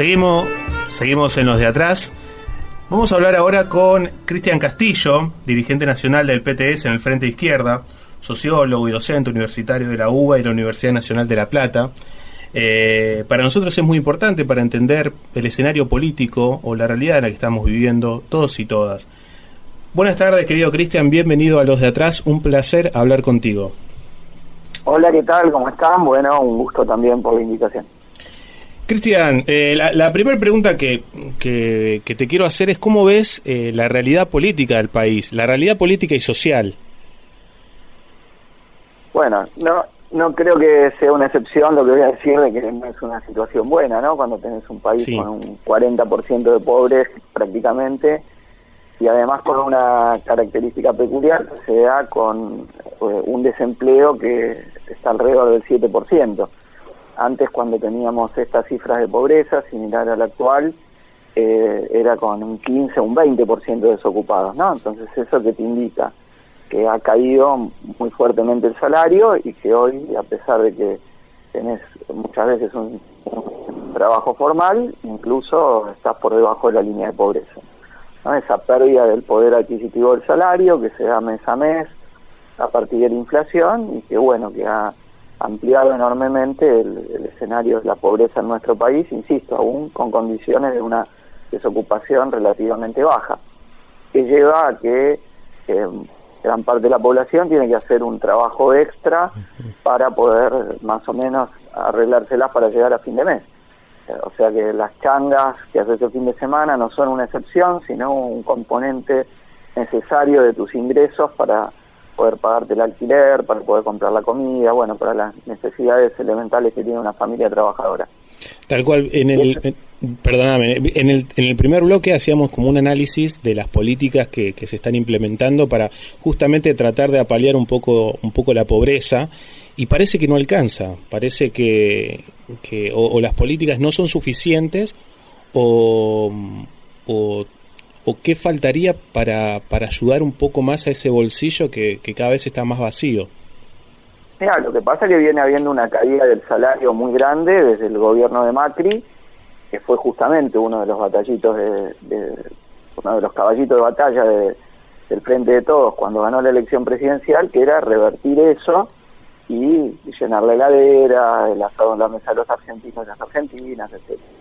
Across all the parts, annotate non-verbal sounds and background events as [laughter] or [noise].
seguimos, seguimos en los de atrás. Vamos a hablar ahora con Cristian Castillo, dirigente nacional del PTS en el Frente Izquierda, sociólogo y docente universitario de la UBA y la Universidad Nacional de La Plata. Eh, para nosotros es muy importante para entender el escenario político o la realidad en la que estamos viviendo todos y todas. Buenas tardes, querido Cristian, bienvenido a Los de Atrás, un placer hablar contigo. Hola, ¿qué tal? ¿Cómo están? Bueno, un gusto también por la invitación. Cristian, eh, la, primera pregunta que, que, te quiero hacer es cómo ves eh, la realidad política del país, la realidad política y social. Bueno, no, no creo que sea una excepción lo que voy a decir de que no es una situación buena, ¿no? Cuando tenés un país con un 40% de pobres prácticamente y además con una característica peculiar que se da con eh, un desempleo que está alrededor del 7%. Antes, cuando teníamos estas cifras de pobreza, similar a la actual, eh, era con un 15 o un 20% de desocupados, ¿no? Entonces, eso que te indica que ha caído muy fuertemente el salario y que hoy, a pesar de que tenés muchas veces un, trabajo formal, incluso estás por debajo de la línea de pobreza. Esa pérdida del poder adquisitivo del salario que se da mes a mes a partir de la inflación y que, bueno, que ha ampliado enormemente el, escenario de la pobreza en nuestro país, insisto, aún con condiciones de una desocupación relativamente baja, que lleva a que gran parte de la población tiene que hacer un trabajo extra para poder más o menos arreglárselas para llegar a fin de mes. O sea que las changas que haces el fin de semana no son una excepción, sino un componente necesario de tus ingresos para poder pagarte el alquiler, para poder comprar la comida, bueno, para las necesidades elementales que tiene una familia trabajadora. Tal cual, en el, perdóname, en el, en el primer bloque hacíamos como un análisis de las políticas que, que se están implementando para justamente tratar de apalear un poco, un poco la pobreza y parece que no alcanza, parece que, que o, las políticas no son suficientes o, o o qué faltaría para, para ayudar un poco más a ese bolsillo que, cada vez está más vacío? Mira, lo que pasa es que viene habiendo una caída del salario muy grande desde el gobierno de Macri, que fue justamente uno de los batallitos de, uno de los caballitos de batalla del Frente de Todos cuando ganó la elección presidencial, que era revertir eso y, llenar la heladera, el asado en la mesa de los argentinos y las argentinas, etcétera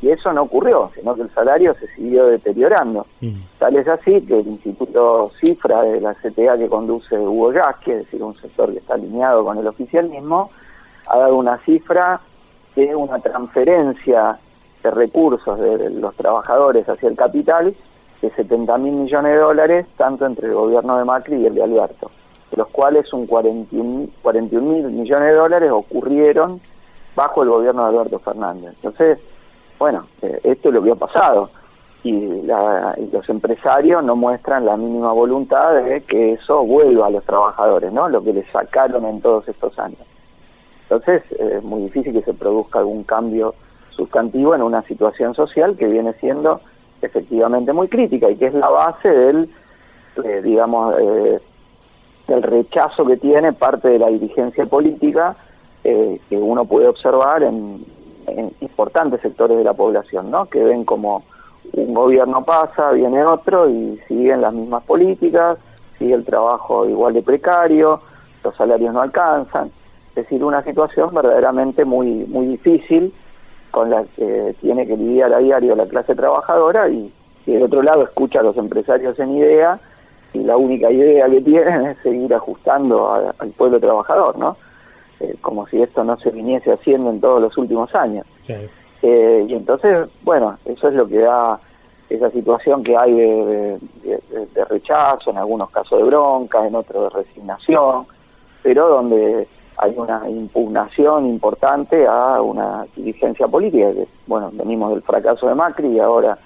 y eso no ocurrió, sino que el salario se siguió deteriorando. Mm. Tal es así que el Instituto Cifra de la CTA que conduce Hugo Yasky, es decir, un sector que está alineado con el oficialismo, ha dado una cifra de una transferencia de recursos de los trabajadores hacia el capital de 70 mil millones de dólares, tanto entre el gobierno de Macri y el de Alberto, de los cuales un 41 mil millones de dólares ocurrieron bajo el gobierno de Alberto Fernández. Entonces, bueno, eh, esto es lo que ha pasado y, los empresarios no muestran la mínima voluntad de que eso vuelva a los trabajadores, ¿no? Lo que les sacaron en todos estos años. Entonces, es muy difícil que se produzca algún cambio sustantivo en una situación social que viene siendo efectivamente muy crítica y que es la base del, eh, digamos, eh, del rechazo que tiene parte de la dirigencia política que uno puede observar en, en importantes sectores de la población, ¿no? Que ven como un gobierno pasa, viene otro y siguen las mismas políticas, sigue el trabajo igual de precario, los salarios no alcanzan. Es decir, una situación verdaderamente muy, muy difícil con la que tiene que lidiar a diario la clase trabajadora y, y del otro lado escucha a los empresarios en idea y la única idea que tienen es seguir ajustando al pueblo trabajador, ¿no? Eh, como si esto no se viniese haciendo en todos los últimos años. Eh, y entonces, bueno, eso es lo que da esa situación que hay de, rechazo, en algunos casos de bronca, en otros de resignación, pero donde hay una impugnación importante a una dirigencia política, que, bueno, venimos del fracaso de Macri y ahora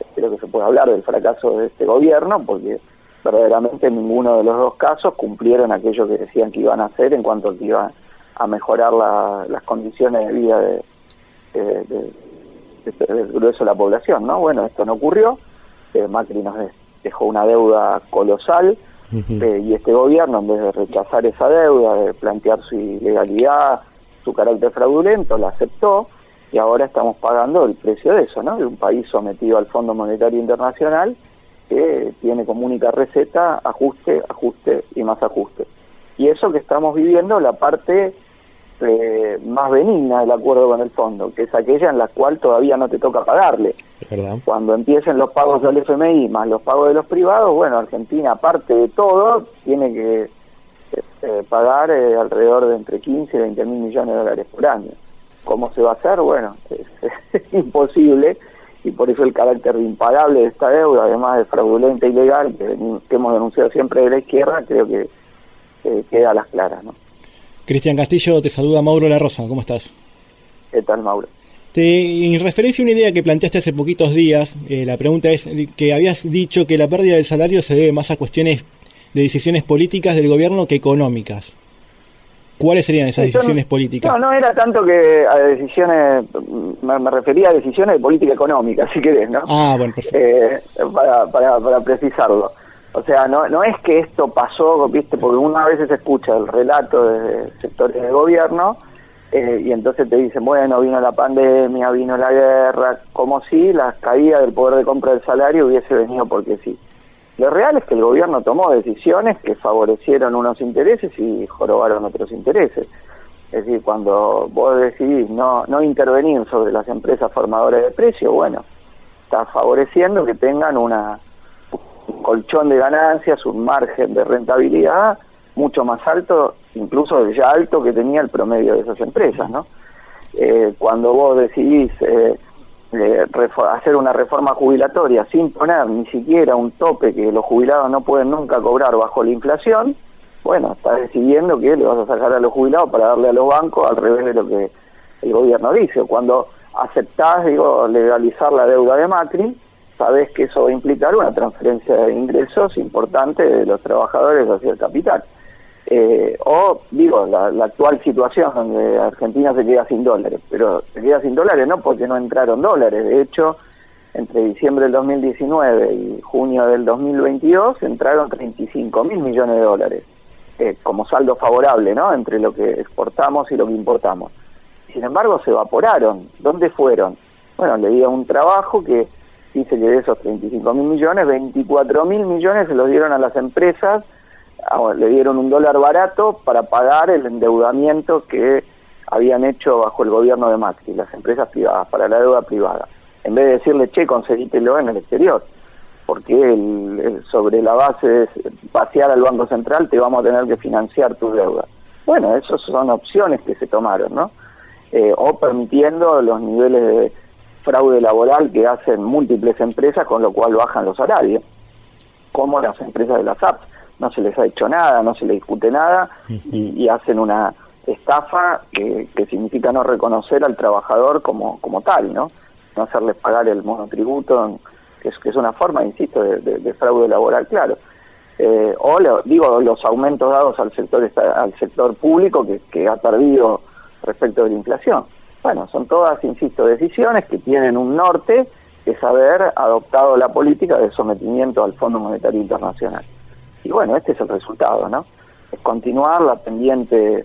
espero que se pueda hablar del fracaso de este gobierno, porque verdaderamente en ninguno de los dos casos cumplieron aquello que decían que iban a hacer en cuanto a que iban a mejorar las condiciones de vida de, del grueso de la población, ¿no? Bueno, esto no ocurrió, eh, Macri nos dejó una deuda colosal eh, y este gobierno, en vez de rechazar esa deuda, de plantear su ilegalidad, su carácter fraudulento, la aceptó y ahora estamos pagando el precio de eso, ¿no? De un país sometido al Fondo Monetario Internacional que tiene como única receta ajuste, ajuste y más ajuste. Y eso que estamos viviendo, la parte eh, más benigna del acuerdo con el fondo, que es aquella en la cual todavía no te toca pagarle. Cuando empiecen los pagos del FMI más los pagos de los privados, bueno, Argentina, aparte de todo, tiene que eh, pagar eh, alrededor de entre 15 y 20 mil millones de dólares por año. ¿Cómo se va a hacer? Bueno, [laughs] es, imposible y por eso el carácter impagable de esta deuda, además de fraudulenta y ilegal, que, hemos denunciado siempre de la izquierda, creo que queda a las claras. ¿no? Cristian Castillo, te saluda Mauro La Rosa, ¿cómo estás? ¿Qué tal, Mauro? en referencia a una idea que planteaste hace poquitos días, eh, la pregunta es que habías dicho que la pérdida del salario se debe más a cuestiones de decisiones políticas del gobierno que económicas. ¿Cuáles serían esas decisiones políticas? No, no era tanto que a decisiones, me, refería a decisiones de política económica, [laughs] si querés, ¿no? Ah, bueno, perfecto. Eh, para, para, para precisarlo. O sea, no, no es que esto pasó, viste, porque una vez se escucha el relato de sectores de gobierno eh, y entonces te dicen, bueno, vino la pandemia, vino la guerra, como si la caída del poder de compra del salario hubiese venido porque sí. Lo real es que el gobierno tomó decisiones que favorecieron unos intereses y jorobaron otros intereses. Es decir, cuando vos decidís no, no intervenir sobre las empresas formadoras de precio, bueno, estás favoreciendo que tengan una un colchón de ganancias, un margen de rentabilidad mucho más alto, incluso ya alto que tenía el promedio de esas empresas, ¿no? Eh, cuando vos decidís eh, eh, hacer una reforma jubilatoria sin poner ni siquiera un tope que los jubilados no pueden nunca cobrar bajo la inflación, bueno, estás decidiendo que le vas a sacar a los jubilados para darle a los bancos al revés de lo que el gobierno dice. Cuando aceptás, digo, legalizar la deuda de Macri, sabes que eso va a implicar una transferencia de ingresos importante de los trabajadores hacia el capital. Eh, o, digo, la, actual situación donde Argentina se queda sin dólares, pero se queda sin dólares no porque no entraron dólares, de hecho, entre diciembre del 2019 y junio del 2022 entraron 35 mil millones de dólares, eh, como saldo favorable, ¿no?, entre lo que exportamos y lo que importamos. Sin embargo, se evaporaron. ¿Dónde fueron? Bueno, le di un trabajo que dice que de esos 35 mil millones, 24 mil millones se los dieron a las empresas, ah, le dieron un dólar barato para pagar el endeudamiento que habían hecho bajo el gobierno de Macri, las empresas privadas, para la deuda privada. En vez de decirle, che, conseguítelo en el exterior, porque el, sobre la base de pasear al Banco Central te vamos a tener que financiar tu deuda. Bueno, esas son opciones que se tomaron, ¿no? Eh, o permitiendo los niveles de fraude laboral que hacen múltiples empresas, con lo cual bajan los salarios, como las empresas de las apps. No se les ha hecho nada, no se les discute nada y, hacen una estafa que, significa no reconocer al trabajador como, como tal, ¿no? No hacerles pagar el monotributo, que es, que es una forma, insisto, de, fraude laboral, claro. Eh, o digo los aumentos dados al sector al sector público que, que ha perdido respecto de la inflación. Bueno, son todas, insisto, decisiones que tienen un norte, que es haber adoptado la política de sometimiento al Fondo Monetario Internacional. Y bueno, este es el resultado, ¿no? Es continuar la pendiente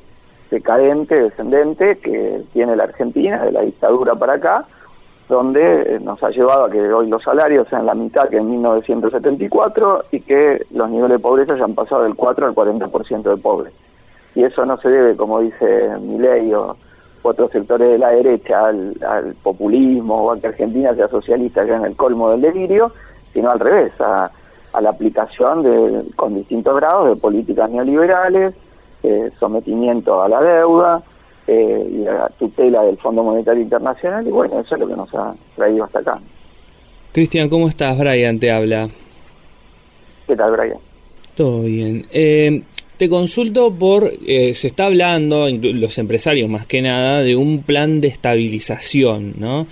decadente, descendente que tiene la Argentina, de la dictadura para acá, donde nos ha llevado a que hoy los salarios sean la mitad que en 1974 y que los niveles de pobreza hayan pasado del 4 al 40% de pobres. Y eso no se debe, como dice Milei o otros sectores de la derecha al, populismo o a que Argentina sea socialista ya en el colmo del delirio, sino al revés, a, la aplicación de, con distintos grados de políticas neoliberales, eh, sometimiento a la deuda eh, y a la tutela del Fondo Monetario Internacional, y bueno, eso es lo que nos ha traído hasta acá. Cristian, ¿cómo estás? Brian te habla. ¿Qué tal, Brian? Todo bien. Eh, te consulto por, eh, se está hablando, los empresarios más que nada, de un plan de estabilización, ¿no?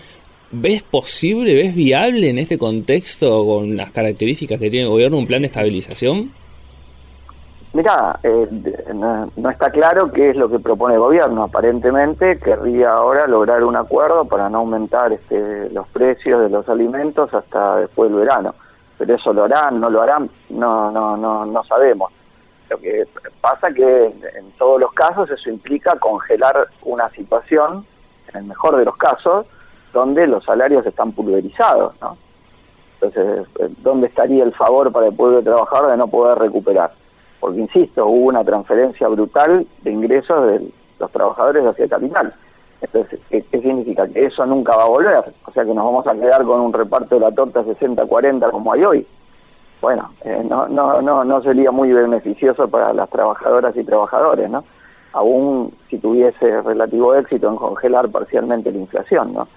¿Ves posible, ves viable en este contexto, con las características que tiene el gobierno, un plan de estabilización? Mira, eh, no, está claro qué es lo que propone el gobierno. Aparentemente querría ahora lograr un acuerdo para no aumentar este, los precios de los alimentos hasta después del verano. Pero eso lo harán, no lo harán, no, no, no, no sabemos. Lo que pasa que en todos los casos eso implica congelar una situación en el mejor de los casos, donde los salarios están pulverizados, ¿no? Entonces, eh, ¿dónde estaría el favor para el pueblo trabajador de no poder recuperar? Porque, insisto, hubo una transferencia brutal de ingresos de los trabajadores hacia el capital. Entonces, ¿qué, significa? Que eso nunca va a volver. O sea, que nos vamos a quedar con un reparto de la torta 60-40 como hay hoy. Bueno, eh, no, no, no, no sería muy beneficioso para las trabajadoras y trabajadores, ¿no? Aún si tuviese relativo éxito en congelar parcialmente la inflación, ¿no?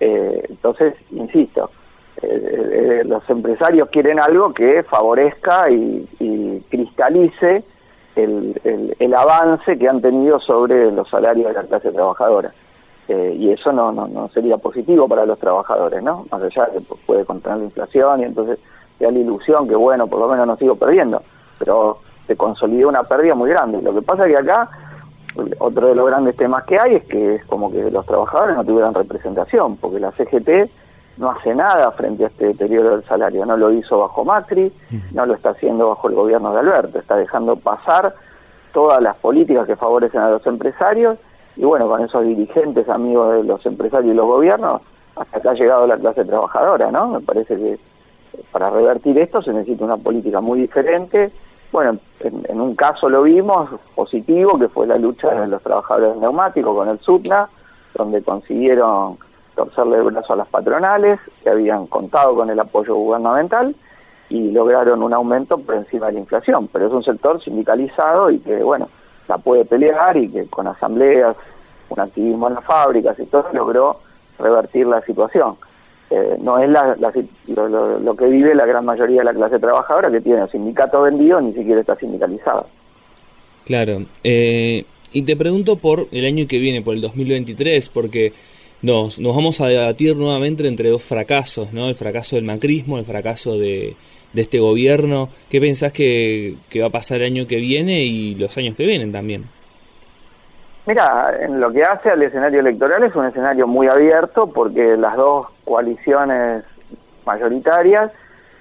Eh, entonces, insisto, eh, los empresarios quieren algo que favorezca y, cristalice el, el, avance que han tenido sobre los salarios de la clase trabajadora. Eh, y eso no, no, no, sería positivo para los trabajadores, ¿no? Más allá de que puede contener la inflación y entonces da la ilusión que, bueno, por lo menos no sigo perdiendo, pero se consolidó una pérdida muy grande. Lo que pasa es que acá otro de los grandes temas que hay es que es como que los trabajadores no tuvieran representación, porque la CGT no hace nada frente a este deterioro del salario, no lo hizo bajo Macri, no lo está haciendo bajo el gobierno de Alberto, está dejando pasar todas las políticas que favorecen a los empresarios y bueno, con esos dirigentes amigos de los empresarios y los gobiernos, hasta acá ha llegado la clase trabajadora, ¿no? Me parece que para revertir esto se necesita una política muy diferente. Bueno, en, un caso lo vimos positivo, que fue la lucha de los trabajadores neumáticos con el SUTNA, donde consiguieron torcerle el brazo a las patronales, que habían contado con el apoyo gubernamental, y lograron un aumento por encima de la inflación. Pero es un sector sindicalizado y que, bueno, la puede pelear y que con asambleas, un activismo en las fábricas y todo, logró revertir la situación. Eh, no es lo, que vive la gran mayoría de la clase trabajadora que tiene sindicato vendido ni siquiera está sindicalizado. Claro. Eh, y te pregunto por el año que viene, por el 2023, porque nos, nos vamos a debatir nuevamente entre dos fracasos, ¿no? El fracaso del macrismo, el fracaso de, de este gobierno. ¿Qué pensás que, que va a pasar el año que viene y los años que vienen también? Mira, en lo que hace al escenario electoral es un escenario muy abierto porque las dos coaliciones mayoritarias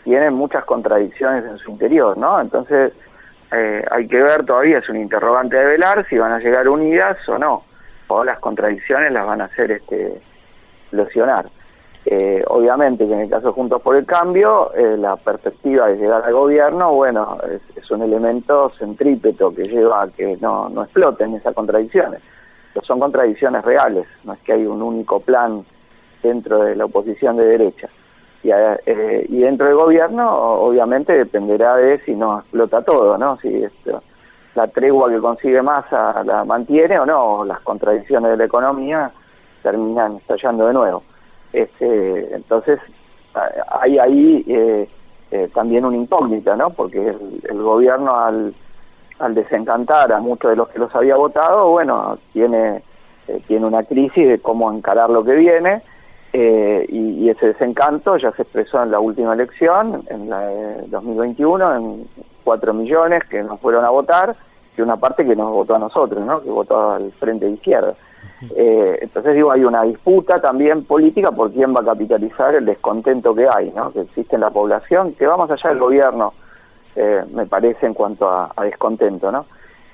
tienen muchas contradicciones en su interior, ¿no? Entonces eh, hay que ver todavía, es un interrogante de velar si van a llegar unidas o no, o las contradicciones las van a hacer este, lesionar. Eh, obviamente que en el caso Juntos por el Cambio, eh, la perspectiva de llegar al gobierno, bueno, es, un elemento centrípeto que lleva a que no, no exploten esas contradicciones. Pero son contradicciones reales, no es que hay un único plan dentro de la oposición de derecha. Y, eh, y dentro del gobierno, obviamente, dependerá de si no explota todo, ¿no? Si esto, la tregua que consigue Massa la mantiene o no, las contradicciones de la economía terminan estallando de nuevo. Este, entonces, hay ahí eh, eh, también una incógnita, ¿no? Porque el, gobierno al, al, desencantar a muchos de los que los había votado, bueno, tiene, eh, tiene una crisis de cómo encarar lo que viene. y, ese desencanto ya se expresó en la última elección, en la 2021, en 4 millones que nos fueron a votar, y una parte que nos votó a nosotros, ¿no? que votó al Frente de Izquierda. Eh, entonces digo, hay una disputa también política por quién va a capitalizar el descontento que hay, ¿no? que existe en la población, que va más allá del gobierno, eh, me parece, en cuanto a, descontento. ¿no?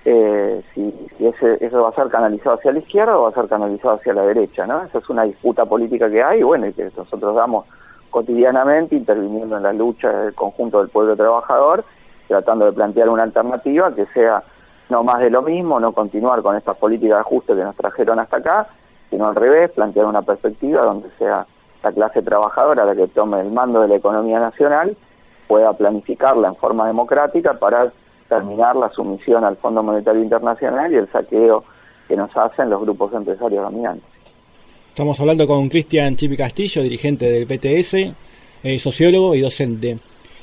Eh, si, ese, eso va a ser canalizado hacia la izquierda o va a ser canalizado hacia la derecha. ¿no? Esa es una disputa política que hay bueno, y que nosotros damos cotidianamente interviniendo en la lucha del conjunto del pueblo trabajador, tratando de plantear una alternativa que sea no más de lo mismo, no continuar con estas políticas de ajuste que nos trajeron hasta acá, sino al revés, plantear una perspectiva donde sea la clase trabajadora la que tome el mando de la economía nacional, pueda planificarla en forma democrática para terminar la sumisión al Fondo Monetario Internacional y el saqueo que nos hacen los grupos empresarios dominantes. Estamos hablando con Cristian Chipi Castillo, dirigente del PTS, eh, sociólogo y docente.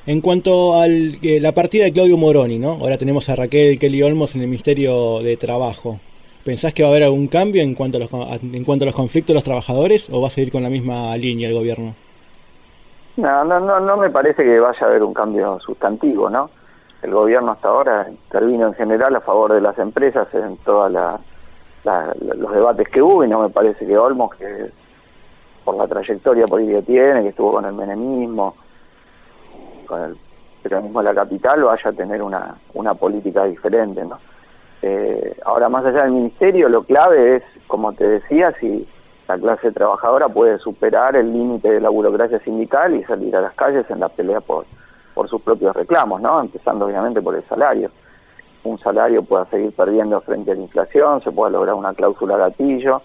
En cuanto a la partida de Claudio Moroni, ¿no? Ahora tenemos a Raquel Kelly Olmos en el Ministerio de Trabajo. ¿Pensás que va a haber algún cambio en cuanto a los, en cuanto a los conflictos de los trabajadores o va a seguir con la misma línea el gobierno? No, no, no, no me parece que vaya a haber un cambio sustantivo, ¿no? El gobierno hasta ahora intervino en general a favor de las empresas en todos los debates que hubo y no me parece que Olmos, que por la trayectoria política que tiene, que estuvo con el menemismo, con el peronismo de la capital vaya a tener una, una política diferente, ¿no? Eh, ahora, más allá del ministerio, lo clave es, como te decía, si, la clase trabajadora puede superar el límite de la burocracia sindical y salir a las calles en la pelea por, por sus propios reclamos, ¿no? Empezando obviamente por el salario. Un salario pueda seguir perdiendo frente a la inflación, se pueda lograr una cláusula gatillo,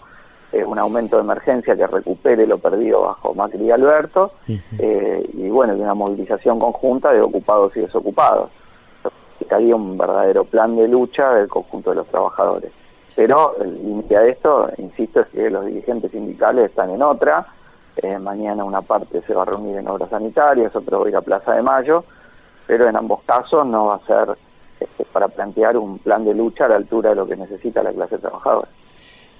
eh, un aumento de emergencia que recupere lo perdido bajo Macri y Alberto, eh, y bueno, y una movilización conjunta de ocupados y desocupados. Estaría un verdadero plan de lucha del conjunto de los trabajadores. Pero el límite a esto, insisto, es que los dirigentes sindicales están en otra. Eh, mañana una parte se va a reunir en obras sanitarias, otro va a ir a Plaza de Mayo, pero en ambos casos no va a ser este, para plantear un plan de lucha a la altura de lo que necesita la clase trabajadora.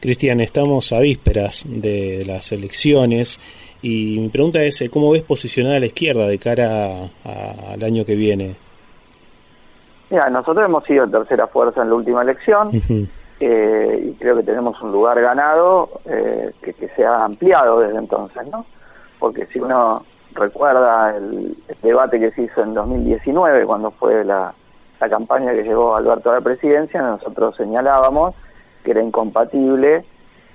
Cristian, estamos a vísperas de las elecciones y mi pregunta es, ¿cómo ves posicionada la izquierda de cara al año que viene? Mira, nosotros hemos sido tercera fuerza en la última elección. Eh, y creo que tenemos un lugar ganado eh, que, se ha ampliado desde entonces, ¿no? Porque si uno recuerda el, debate que se hizo en 2019, cuando fue la, campaña que llevó Alberto a la presidencia, nosotros señalábamos que era incompatible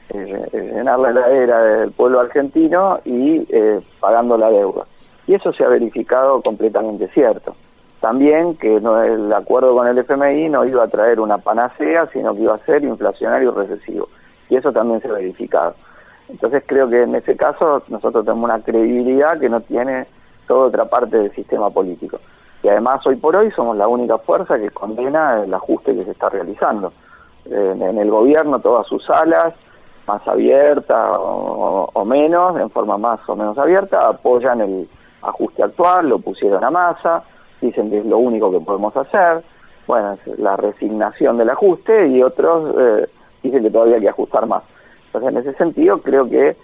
eh, llenar la heladera del pueblo argentino y pagando la deuda. Y eso se ha verificado completamente cierto también que no, el acuerdo con el FMI no iba a traer una panacea, sino que iba a ser inflacionario y recesivo. Y eso también se ha verificado. Entonces creo que en ese caso nosotros tenemos una credibilidad que no tiene toda otra parte del sistema político. Y además hoy por hoy somos la única fuerza que condena el ajuste que se está realizando. En, el gobierno todas sus alas, más abiertas o, o menos, en forma más o menos abierta, apoyan el ajuste actual, lo pusieron a masa dicen que es lo único que podemos hacer, bueno, es la resignación del ajuste y otros eh, dicen que todavía hay que ajustar más. Entonces, en ese sentido, creo que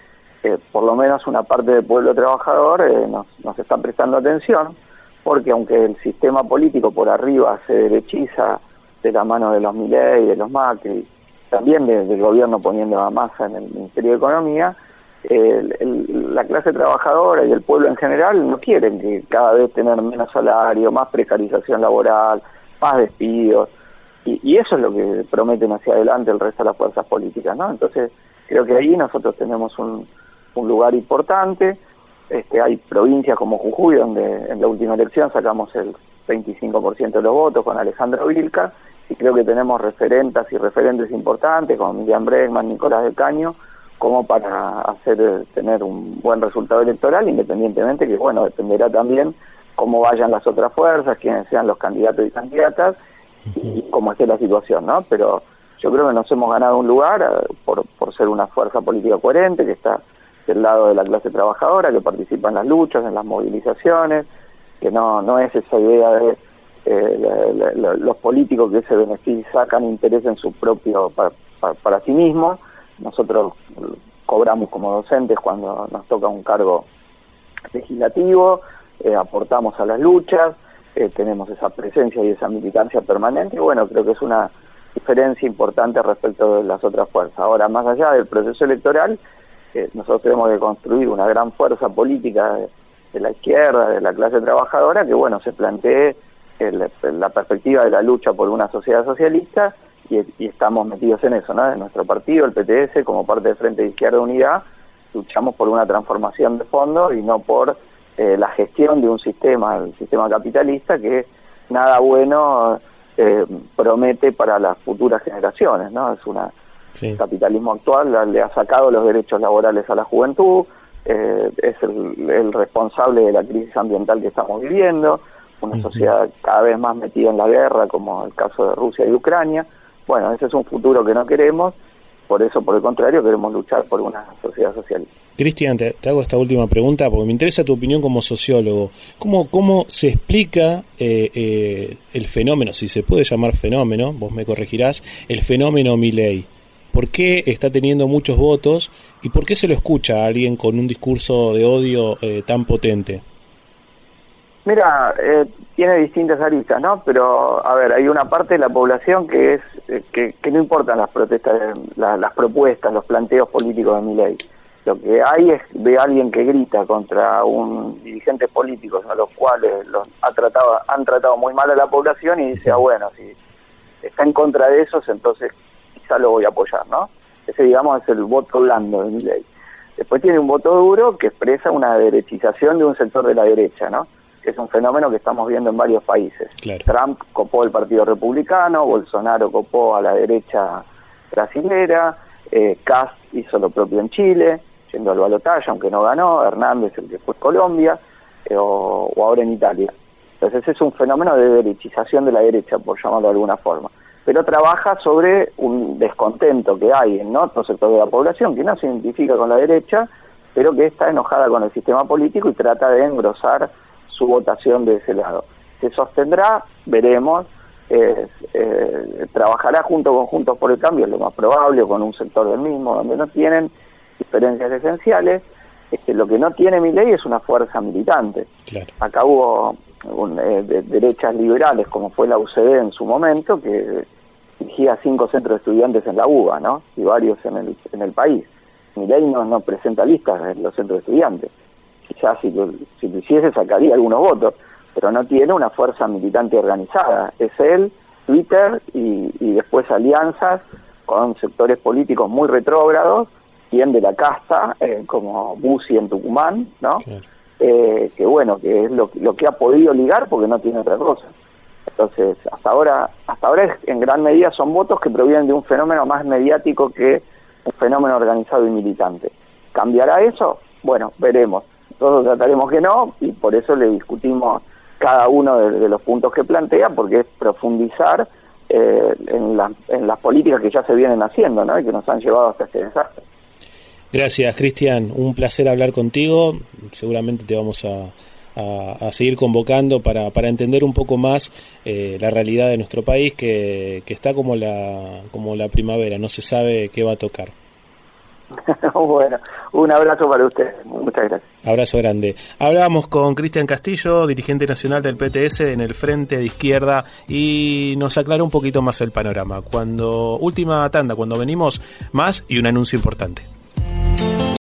eh, por lo menos una parte del pueblo trabajador eh, nos, nos está prestando atención, porque aunque el sistema político por arriba se derechiza de la mano de los Milei, de los Macri, también del gobierno poniendo la masa en el Ministerio de Economía, la clase trabajadora y el pueblo en general no quieren que cada vez tener menos salario, más precarización laboral, más despidos, y, eso es lo que prometen hacia adelante el resto de las fuerzas políticas, ¿no? Entonces, creo que ahí nosotros tenemos un, lugar importante, este, hay provincias como Jujuy, donde en la última elección sacamos el 25% de los votos con Alejandro Vilca, y creo que tenemos referentes y referentes importantes como Miriam Bregman, Nicolás del Caño, como para hacer tener un buen resultado electoral, independientemente que, bueno, dependerá también cómo vayan las otras fuerzas, quiénes sean los candidatos y candidatas y cómo esté la situación, ¿no? Pero yo creo que nos hemos ganado un lugar eh, por, por ser una fuerza política coherente, que está del lado de la clase trabajadora, que participa en las luchas, en las movilizaciones, que no, no es esa idea de eh, los políticos que se benefician, sacan interés en su propio, para, para sí mismos, nosotros cobramos como docentes cuando nos toca un cargo legislativo, eh, aportamos a las luchas, eh, tenemos esa presencia y esa militancia permanente, y bueno, creo que es una diferencia importante respecto de las otras fuerzas. Ahora, más allá del proceso electoral, eh, nosotros tenemos que construir una gran fuerza política de, la izquierda, de la clase trabajadora, que bueno, se plantee la perspectiva de la lucha por una sociedad socialista y, estamos metidos en eso, ¿no? En nuestro partido, el PTS, como parte del Frente de Izquierda Unidad, luchamos por una transformación de fondo y no por eh, la gestión de un sistema, el sistema capitalista, que nada bueno eh, promete para las futuras generaciones, ¿no? Es una el capitalismo actual le ha sacado los derechos laborales a la juventud, eh, es el, responsable de la crisis ambiental que estamos viviendo, una sociedad cada vez más metida en la guerra, como el caso de Rusia y Ucrania. Bueno, ese es un futuro que no queremos, por eso, por el contrario, queremos luchar por una sociedad social. Cristian, te, hago esta última pregunta porque me interesa tu opinión como sociólogo. ¿Cómo, cómo se explica eh, eh, el fenómeno, si se puede llamar fenómeno, vos me corregirás, el fenómeno Milley? ¿Por qué está teniendo muchos votos y por qué se lo escucha a alguien con un discurso de odio eh, tan potente? Mira, eh, tiene distintas aristas, ¿no? Pero, a ver, hay una parte de la población que es eh, que, no importan las protestas, las propuestas, los planteos políticos de mi ley. Lo que hay es de alguien que grita contra un dirigentes políticos a los cuales los ha tratado, han tratado muy mal a la población y dice, ah, bueno, si está en contra de esos, entonces quizá lo voy a apoyar, ¿no? Ese, digamos, es el voto blando de mi ley. Después tiene un voto duro que expresa una derechización de un sector de la derecha, ¿no? Es un fenómeno que estamos viendo en varios países. Trump copó el Partido Republicano, Bolsonaro copó a la derecha brasilera, eh, hizo lo propio en Chile, yendo al balotaje, aunque no ganó, Hernández el que fue Colombia, eh, o, ahora en Italia. Entonces es un fenómeno de derechización de la derecha, por llamarlo de alguna forma. Pero trabaja sobre un descontento que hay en otro sector de la población que no se identifica con la derecha, pero que está enojada con el sistema político y trata de engrosar su votación de ese lado. Se sostendrá, veremos, eh, trabajará junto con Juntos por el Cambio, es lo más probable, o con un sector del mismo, donde no tienen diferencias esenciales. Este, lo que no tiene mi ley es una fuerza militante. Acá hubo eh, derechas liberales, como fue la UCD en su momento, que dirigía cinco centros de estudiantes en la UBA, ¿no? Y varios en el, en el país. Mi ley no, no presenta listas en los centros de estudiantes. Quizás si lo, si lo hiciese sacaría algunos votos, pero no tiene una fuerza militante organizada. Es él, Twitter y, y después alianzas con sectores políticos muy retrógrados de la casta, eh, como Busi en Tucumán, ¿no? Eh, que bueno, que es lo, lo que ha podido ligar porque no tiene otra cosa. Entonces, hasta ahora, hasta ahora en gran medida son votos que provienen de un fenómeno más mediático que un fenómeno organizado y militante. ¿Cambiará eso? Bueno, veremos. Nosotros trataremos que no y por eso le discutimos cada uno de, los puntos que plantea, porque es profundizar eh, en, las políticas que ya se vienen haciendo ¿no? y que nos han llevado hasta este desastre. Gracias, Cristian. Un placer hablar contigo. Seguramente te vamos a, seguir convocando para, para, entender un poco más eh, la realidad de nuestro país, que, que, está como la, como la primavera, no se sabe qué va a tocar. [laughs] bueno, un abrazo para usted. Muchas gracias. Abrazo grande. Hablábamos con Cristian Castillo, dirigente nacional del PTS en el Frente de Izquierda, y nos aclaró un poquito más el panorama. Cuando última tanda, cuando venimos más y un anuncio importante.